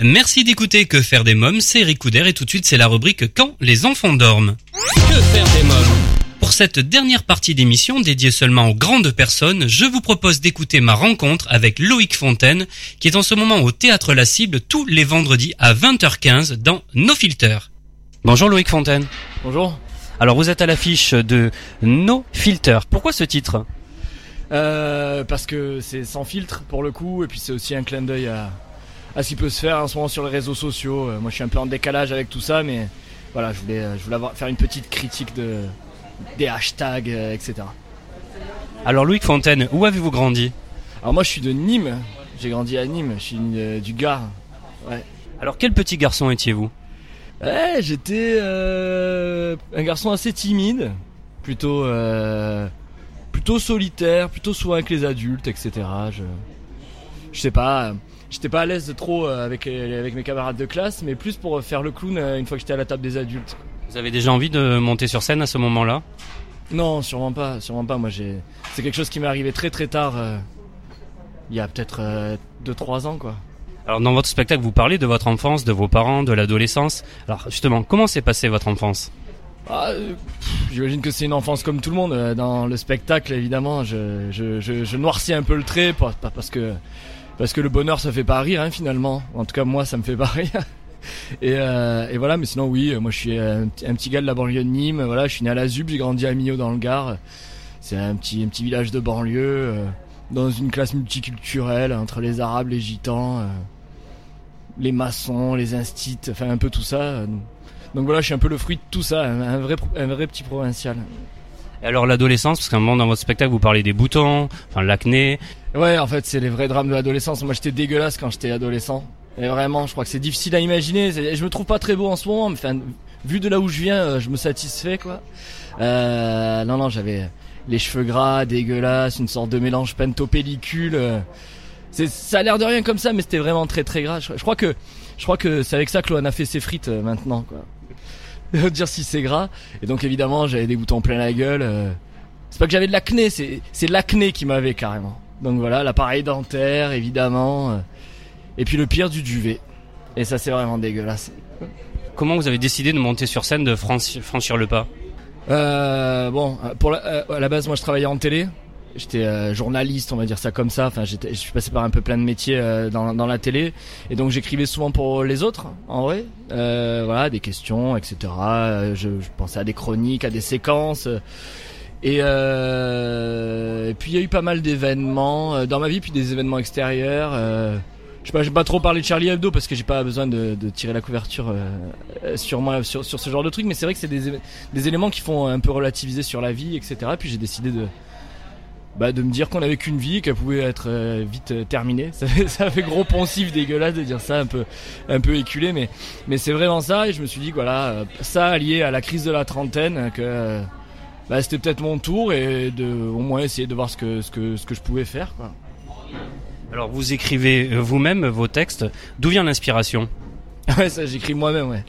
Merci d'écouter Que faire des mômes, c'est Eric Couder et tout de suite c'est la rubrique Quand les enfants dorment. Que faire des mômes Pour cette dernière partie d'émission dédiée seulement aux grandes personnes, je vous propose d'écouter ma rencontre avec Loïc Fontaine qui est en ce moment au Théâtre La Cible tous les vendredis à 20h15 dans No Filter. Bonjour Loïc Fontaine. Bonjour. Alors vous êtes à l'affiche de No Filter. Pourquoi ce titre? Euh, parce que c'est sans filtre pour le coup, et puis c'est aussi un clin d'œil à, à ce qui peut se faire en ce moment sur les réseaux sociaux. Euh, moi je suis un peu en décalage avec tout ça, mais voilà, je voulais, euh, je voulais avoir- faire une petite critique de, des hashtags, euh, etc. Alors Loïc Fontaine, où avez-vous grandi? Alors moi je suis de Nîmes, j'ai grandi à Nîmes, je suis du Gard. Alors quel petit garçon étiez-vous? Ouais, j'étais euh, un garçon assez timide, plutôt euh, plutôt solitaire, plutôt souvent avec les adultes, etc. Je je sais pas, j'étais pas à l'aise de trop euh, avec euh, avec mes camarades de classe, mais plus pour faire le clown euh, une fois que j'étais à la table des adultes. Vous avez déjà envie de monter sur scène à ce moment-là? Non, sûrement pas, sûrement pas. Moi, j'ai c'est quelque chose qui m'est arrivé très très tard, euh, il y a peut-être 2-3 ans, quoi. Alors dans votre spectacle, vous parlez de votre enfance, de vos parents, de l'adolescence. Alors justement, comment s'est passée votre enfance? Ah, euh, pff, J'imagine que c'est une enfance comme tout le monde. Euh, Dans le spectacle, évidemment, je, je, je, je noircis un peu le trait pas- pas parce que parce que le bonheur ça fait pas rire hein, finalement. En tout cas, moi, ça me fait pas rire. Et, euh, et voilà, mais sinon oui, moi je suis un, petit- gars de la banlieue de Nîmes. Voilà, je suis né à la Zub, j'ai grandi à Millau dans le Gard. C'est un petit un petit village de banlieue euh, dans une classe multiculturelle entre les Arabes, les Gitans, euh, les maçons, les instits, enfin un peu tout ça. donc voilà, je suis un peu le fruit de tout ça, un, vrai, un vrai petit provincial. Et alors l'adolescence, parce qu'à un moment dans votre spectacle, vous parlez des boutons, enfin l'acné. Ouais, en fait, c'est les vrais drames de l'adolescence. Moi, j'étais dégueulasse quand j'étais adolescent. Et vraiment, je crois que c'est difficile à imaginer. Je me trouve pas très beau en ce moment, mais enfin, vu de là où je viens, euh, je me satisfais, quoi. Euh, non, non, j'avais les cheveux gras, dégueulasses, une sorte de mélange pentopellicule. euh. C'est, ça a l'air de rien comme ça, mais c'était vraiment très très gras. Je, crois que, je crois que c'est avec ça que Lohan a fait ses frites euh, maintenant, quoi. Dire si c'est gras. Et donc évidemment, j'avais des boutons plein la gueule. euh. C'est pas que j'avais de l'acné, c'est, c'est l'acné qui m'avait carrément. Donc voilà, l'appareil dentaire, évidemment. euh. Et puis le pire, du duvet. Et ça, c'est vraiment dégueulasse. Comment vous avez décidé de monter sur scène, de franchi- franchir le pas? Euh, bon, euh, pour la, à la base, moi, je travaillais en télé. J'étais euh, journaliste, on va dire ça comme ça. Enfin, je suis passé par un peu plein de métiers euh, dans, dans la télé, et donc j'écrivais souvent pour les autres, en vrai. Euh, voilà, des questions, etc. Je, pensais à des chroniques, à des séquences. Et, puis il y a eu pas mal d'événements dans ma vie, puis des événements extérieurs. Je sais pas, j'ai pas trop parlé de Charlie Hebdo parce que j'ai pas besoin de, tirer la couverture sur moi sur, sur ce genre de truc, mais c'est vrai que c'est des, des éléments qui font un peu relativiser sur la vie, etc. Puis j'ai décidé de bah, de me dire qu'on avait qu'une vie, qu'elle pouvait être euh, vite euh, terminée. Ça fait, ça fait gros poncif, dégueulasse de dire ça, un peu un peu éculé, mais mais c'est vraiment ça. Et je me suis dit que voilà, euh, ça lié à la crise de la trentaine, que bah, c'était peut-être mon tour et de au moins essayer de voir ce que ce que ce que je pouvais faire. Quoi. Alors vous écrivez vous-même vos textes. D'où vient l'inspiration? Ouais, ça j'écris moi-même. Ouais.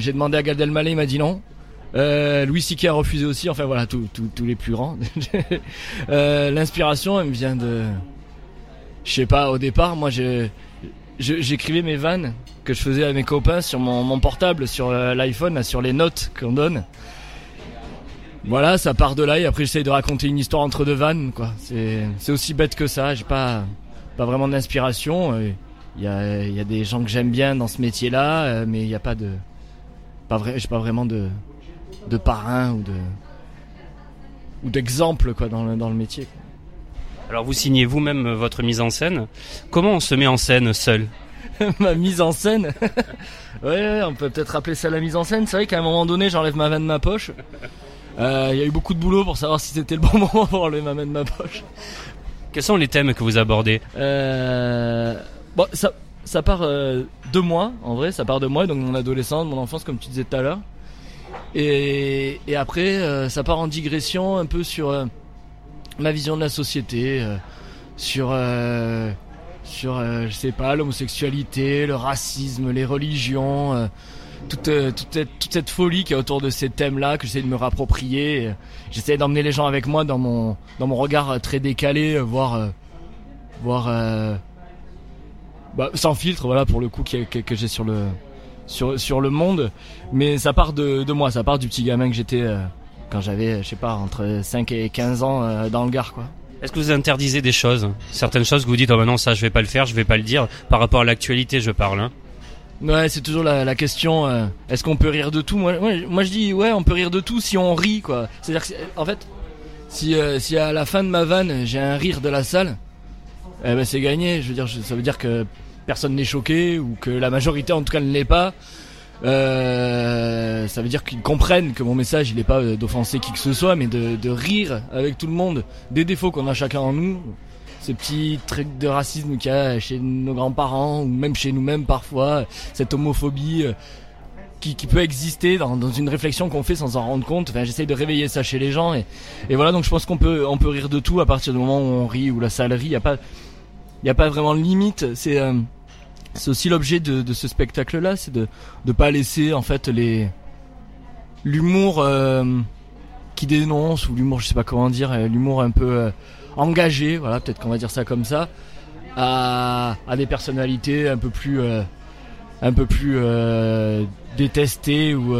J'ai demandé à Gad Elmaleh, il m'a dit non. Euh, Louis C.K. a refusé aussi. Enfin voilà, tous les plus grands. Euh, L'inspiration, elle me vient de, je sais pas. Au départ, moi, j'écrivais mes vannes que je faisais à mes copains sur mon, portable, sur euh, l'iPhone, sur les notes qu'on donne. Voilà, ça part de là et après j'essaye de raconter une histoire entre deux vannes, quoi. C'est aussi bête que ça. J'ai pas pas vraiment d'inspiration. euh, il y a, des gens que j'aime bien dans ce métier-là, mais il n'y a pas de, pas vrai, j'ai pas vraiment de, de parrain ou de, ou d'exemple quoi dans le, dans le métier. Alors vous signez vous-même euh, votre mise en scène. Comment on se met en scène seul Ma mise en scène, ouais, ouais, on peut peut-être appeler ça la mise en scène. C'est vrai qu'à un moment donné, j'enlève ma main de ma poche. Euh, Il y a eu beaucoup de boulot pour savoir si c'était le bon moment pour enlever ma main de ma poche. Quels sont les thèmes que vous abordez Euh, bon, ça, ça part euh, de moi, en vrai, ça part de moi, donc mon adolescence, mon enfance, comme tu disais tout à l'heure. Et, et après, euh, ça part en digression un peu sur euh, ma vision de la société, euh, sur, euh, sur, euh, je sais pas, l'homosexualité, le racisme, les religions, euh, toute, toute, cette, toute cette folie qui est autour de ces thèmes-là que j'essaie de me rapproprier. J'essaie d'emmener les gens avec moi dans mon, dans mon regard très décalé, voire, voire, bah, sans filtre, voilà, pour le coup que j'ai sur le sur sur le monde, mais ça part de, de moi, ça part du petit gamin que j'étais euh, quand j'avais, je sais pas, entre 5 et 15 ans euh, dans le Gard, quoi. Est-ce que vous interdisez des choses? Certaines choses que vous dites, oh ben non, ça je vais pas le faire, je vais pas le dire, par rapport à l'actualité, je parle. Hein. Ouais, c'est toujours la, la question. euh, Est-ce qu'on peut rire de tout? Moi, moi, moi, je dis ouais, on peut rire de tout si on rit quoi. C'est-à-dire en fait, si si à la fin de ma vanne j'ai un rire de la salle, eh ben c'est gagné. Je veux dire, ça veut dire que personne n'est choqué ou que la majorité en tout cas ne l'est pas. Euh, ça veut dire qu'ils comprennent que mon message il est pas euh, d'offenser qui que ce soit, mais de, rire avec tout le monde des défauts qu'on a chacun en nous. Ces petits trucs de racisme qu'il y a chez nos grands-parents ou même chez nous-mêmes parfois, cette homophobie euh, qui, peut exister dans, une réflexion qu'on fait sans en rendre compte. Enfin, j'essaye de réveiller ça chez les gens et, voilà. Donc je pense qu'on peut on peut rire de tout à partir du moment où on rit ou la salle rit. Il y a pas il y a pas vraiment de limite. C'est euh, aussi l'objet de, ce spectacle-là, c'est de de pas laisser en fait les l'humour euh, qui dénonce ou l'humour, je sais pas comment dire, euh, l'humour un peu engagé, voilà, peut-être qu'on va dire ça comme ça, à, des personnalités un peu plus détestées ou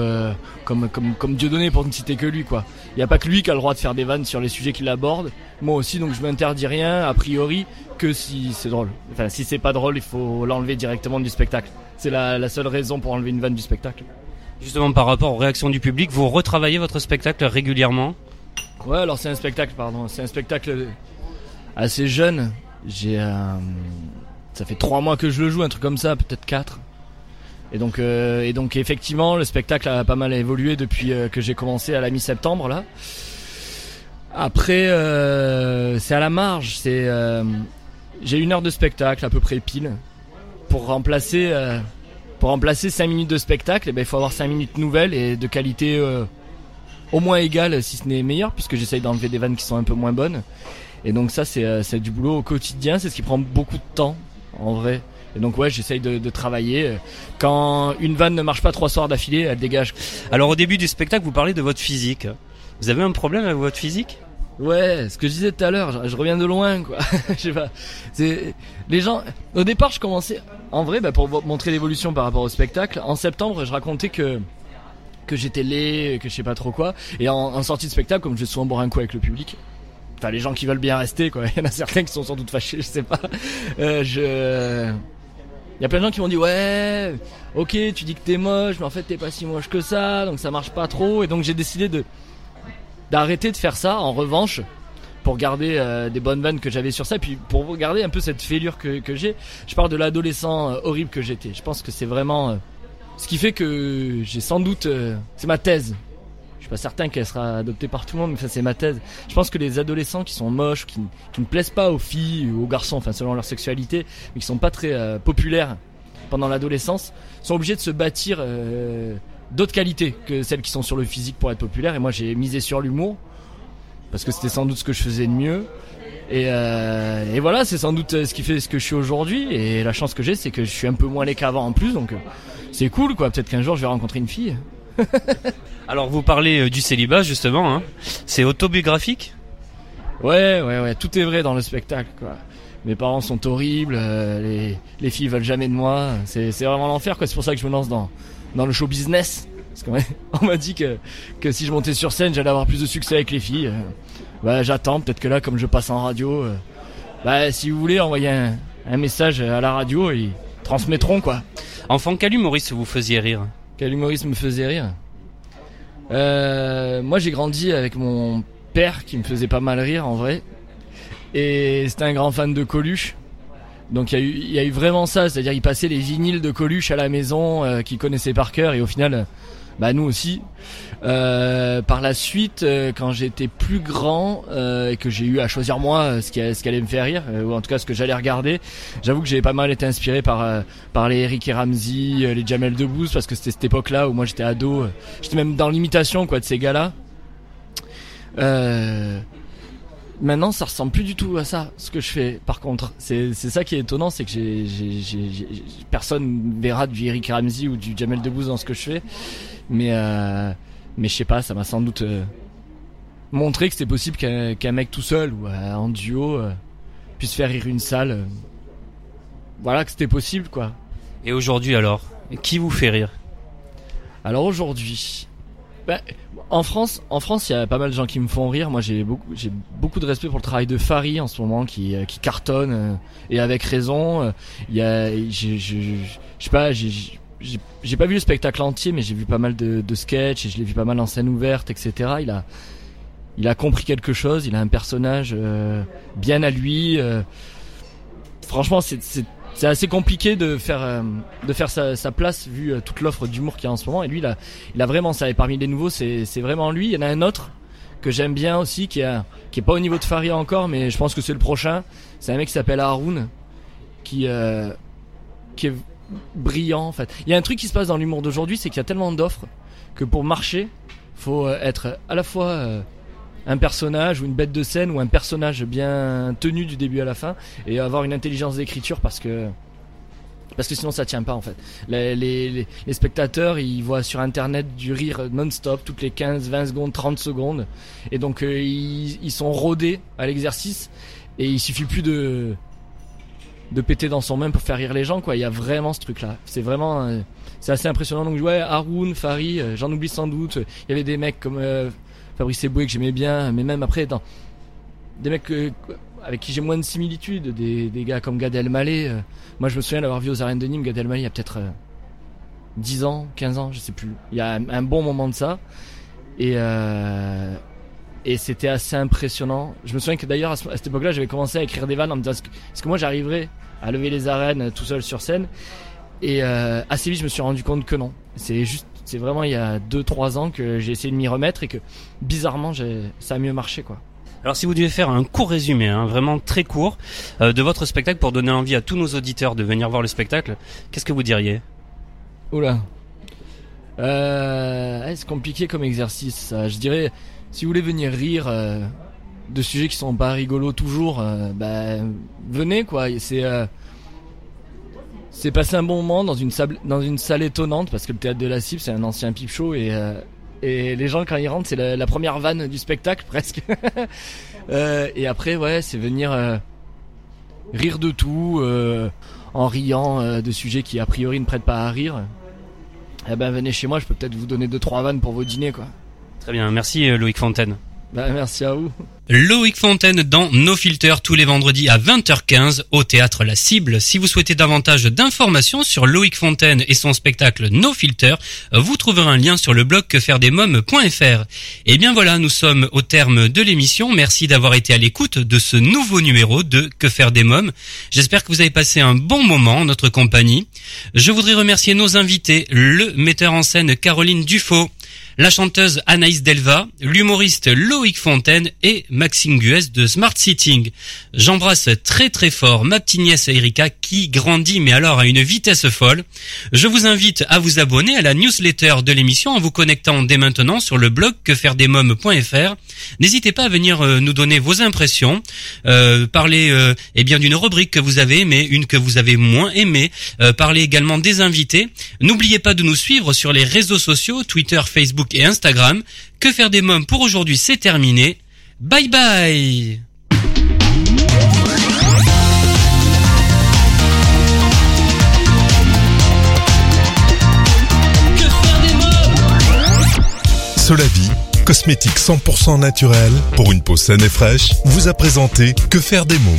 comme comme comme Dieudonné pour ne citer que lui quoi. Il y a pas que lui qui a le droit de faire des vannes sur les sujets qu'il aborde. Moi aussi donc je m'interdis rien a priori que si c'est drôle. Enfin si c'est pas drôle, il faut l'enlever directement du spectacle. C'est la, la seule raison pour enlever une vanne du spectacle. Justement, par rapport aux réactions du public, vous retravaillez votre spectacle régulièrement? Ouais, alors c'est un spectacle, pardon. C'est un spectacle assez jeune. J'ai, euh, ça fait trois mois que je le joue, un truc comme ça, peut-être quatre. Et donc, euh, et donc effectivement, le spectacle a pas mal évolué depuis euh, que j'ai commencé à la mi-septembre là. Après, euh, c'est à la marge. C'est, j'ai une heure de spectacle à peu près pile pour remplacer, pour remplacer cinq minutes de spectacle. Et ben, il faut avoir cinq minutes nouvelles et de qualité. au moins égale si ce n'est meilleur puisque j'essaye d'enlever des vannes qui sont un peu moins bonnes et donc ça c'est c'est du boulot au quotidien c'est ce qui prend beaucoup de temps en vrai et donc ouais j'essaye de, de travailler quand une vanne ne marche pas trois soirs d'affilée elle dégage Alors au début du spectacle, vous parlez de votre physique. Vous avez un problème avec votre physique? Ouais ce que je disais tout à l'heure je, je reviens de loin quoi je sais pas c'est les gens au départ je commençais en vrai bah, pour montrer l'évolution par rapport au spectacle en septembre je racontais que que j'étais laid, que je sais pas trop quoi. Et en, en sortie de spectacle, comme je vais souvent boire un coup avec le public, enfin les gens qui veulent bien rester, quoi. Il y en a certains qui sont sans doute fâchés, je sais pas. Euh, je, il y a plein de gens qui m'ont dit ouais, ok, tu dis que t'es moche, mais en fait t'es pas si moche que ça, donc ça marche pas trop. Et donc j'ai décidé de d'arrêter de faire ça. En revanche, pour garder euh, des bonnes vannes que j'avais sur ça, puis pour garder un peu cette fêlure que, que j'ai, je parle de l'adolescent euh, horrible que j'étais. Je pense que c'est vraiment euh, ce qui fait que j'ai sans doute, c'est ma thèse. Suis pas certain qu'elle sera adoptée par tout le monde, mais ça c'est ma thèse. Je pense que les adolescents qui sont moches, qui, ne plaisent pas aux filles ou aux garçons, enfin selon leur sexualité, mais qui sont pas très euh, populaires pendant l'adolescence, sont obligés de se bâtir euh, d'autres qualités que celles qui sont sur le physique pour être populaires. Et moi j'ai misé sur l'humour parce que c'était sans doute ce que je faisais de mieux. Et, euh, voilà, c'est sans doute ce qui fait ce que je suis aujourd'hui. Et la chance que j'ai, c'est que je suis un peu moins laid qu'avant en plus, donc c'est cool quoi. Peut-être qu'un jour je vais rencontrer une fille. Alors vous parlez euh, du célibat justement. Hein. C'est autobiographique? Ouais, ouais, ouais, tout est vrai dans le spectacle quoi. Mes parents sont horribles, euh, les, les filles veulent jamais de moi. C'est, vraiment l'enfer quoi. C'est pour ça que je me lance dans, dans le show business. Parce qu'on m'a- on m'a dit que, que si je montais sur scène, j'allais avoir plus de succès avec les filles. Euh, Bah j'attends, peut-être que là, comme je passe en radio, euh, bah si vous voulez envoyer un, un message à la radio, ils transmettront quoi. Enfant, quel humoriste vous faisiez rire? Quel humoriste me faisait rire euh, Moi j'ai grandi avec mon père qui me faisait pas mal rire en vrai. Et c'était un grand fan de Coluche. Donc il y, a eu- vraiment ça, c'est-à-dire il passait les vinyles de Coluche à la maison euh, qu'il connaissait par cœur et au final, bah nous aussi. Euh, par la suite, euh, quand j'étais plus grand euh, et que j'ai eu à choisir moi euh, ce qui, allait me faire rire, ou en tout cas ce que j'allais regarder, j'avoue que j'ai pas mal été inspiré par par les Eric et Ramsey, les Jamel Debbouze parce que c'était cette époque-là où moi j'étais ado, j'étais même dans l'imitation quoi de ces gars-là. Maintenant, ça ressemble plus du tout à ça ce que je fais. Par contre, c'est c'est ça qui est étonnant, c'est que j'ai personne verra du Eric Ramsey ou du Jamel Debbouze dans ce que je fais, mais euh, mais je sais pas, ça m'a sans doute euh, montré que c'était possible qu'un qu'un mec tout seul ou euh, en duo puisse faire rire une salle. voilà que c'était possible quoi. Et aujourd'hui alors, qui vous fait rire? Alors aujourd'hui, ben, en France, en France, il y a pas mal de gens qui me font rire. Moi, j'ai beaucoup, de respect pour le travail de Farid en ce moment, qui, euh, cartonne euh, et avec raison. Euh, y a, je sais pas, j'ai, pas vu le spectacle entier, mais j'ai vu pas mal de, de sketchs et je l'ai vu pas mal en scène ouverte, etc. Il a, il a compris quelque chose. Il a un personnage bien à lui. franchement, c'est, c'est, assez compliqué de faire, euh, de faire sa, place vu euh, toute l'offre d'humour qu'il y a en ce moment. Et lui, il a, il a vraiment ça. Et parmi les nouveaux, c'est, vraiment lui. Il y en a un autre que j'aime bien aussi, qui est, pas au niveau de Faria encore, mais je pense que c'est le prochain. C'est un mec qui s'appelle Haroun, qui, euh, qui est brillant en fait. Il y a un truc qui se passe dans l'humour d'aujourd'hui, c'est qu'il y a tellement d'offres que pour marcher, faut être à la fois un personnage ou une bête de scène ou un personnage bien tenu du début à la fin et avoir une intelligence d'écriture parce que parce que sinon ça tient pas en fait. Les, les, les- spectateurs ils voient sur internet du rire non-stop toutes les 15, 20 secondes, 30 secondes et donc euh, ils, ils sont rodés à l'exercice et il suffit plus de de péter dans son main pour faire rire les gens quoi. Il y a vraiment ce truc là. C'est vraiment euh, c'est assez impressionnant donc ouais Haroun, Fari, euh, j'en oublie sans doute. Il y avait des mecs comme Fabrice Eboué que j'aimais bien mais même après des mecs euh, avec qui j'ai moins de similitudes, des, gars comme Gad Elmaleh. euh, moi, je me souviens d'avoir vu aux arènes de Nîmes Gad Elmaleh il y a peut-être euh, 10 ans, 15 ans, je sais plus. Il y a un, bon moment de ça. Et, euh, c'était assez impressionnant. Je me souviens que d'ailleurs, à, ce- à cette époque-là, j'avais commencé à écrire des vannes en me disant est-ce que, que moi j'arriverais à lever les arènes euh, tout seul sur scène? Et euh, assez vite, je me suis rendu compte que non. C'est juste, c'est vraiment il y a 2-3 ans que j'ai essayé de m'y remettre et que bizarrement, ça a mieux marché quoi. Alors si vous devez faire un court résumé, hein, vraiment très court, euh, de votre spectacle pour donner envie à tous nos auditeurs de venir voir le spectacle, qu'est-ce que vous diriez? Oula. Euh, ouais, c'est compliqué comme exercice. ça. Je dirais, si vous voulez venir rire euh, de sujets qui sont pas rigolos toujours, euh, bah, venez quoi. C'est c'est passer un bon moment dans une salle étonnante parce que le théâtre de la Cible c'est un ancien pipe show et euh, et les gens quand ils rentrent c'est la, première vanne du spectacle presque. Euh, et après ouais c'est venir euh, rire de tout en riant de sujets qui a priori ne prêtent pas à rire. Eh ben venez chez moi, je peux peut-être vous donner deux trois vannes pour vos dîners quoi. Très bien, merci Loïc Fontaine. Bah merci à vous. Loïc Fontaine dans No Filter tous les vendredis à 20h15 au théâtre La Cible. Si vous souhaitez davantage d'informations sur Loïc Fontaine et son spectacle No Filter, vous trouverez un lien sur le blog quefairedesmoms.fr. Et bien voilà, nous sommes au terme de l'émission. Merci d'avoir été à l'écoute de ce nouveau numéro de Que faire des mômes. J'espère que vous avez passé un bon moment en notre compagnie. Je voudrais remercier nos invités, le metteur en scène Caroline Dufaux, la chanteuse Anaïs Delva, l'humoriste Loïc Fontaine et Maxime Guès de Smart Sitting. J'embrasse très très fort ma petite nièce Erika qui grandit mais alors à une vitesse folle. Je vous invite à vous abonner à la newsletter de l'émission en vous connectant dès maintenant sur le blog quefairedesmoms.fr. N'hésitez pas à venir euh, nous donner vos impressions, euh, parler euh, eh bien d'une rubrique que vous avez aimée, une que vous avez moins aimée, euh, parler également des invités. N'oubliez pas de nous suivre sur les réseaux sociaux, Twitter, Facebook et Instagram. Que faire des mômes pour aujourd'hui, c'est terminé. Bye bye Solavi, cosmétique 100% naturel pour une peau saine et fraîche, vous a présenté Que faire des mômes?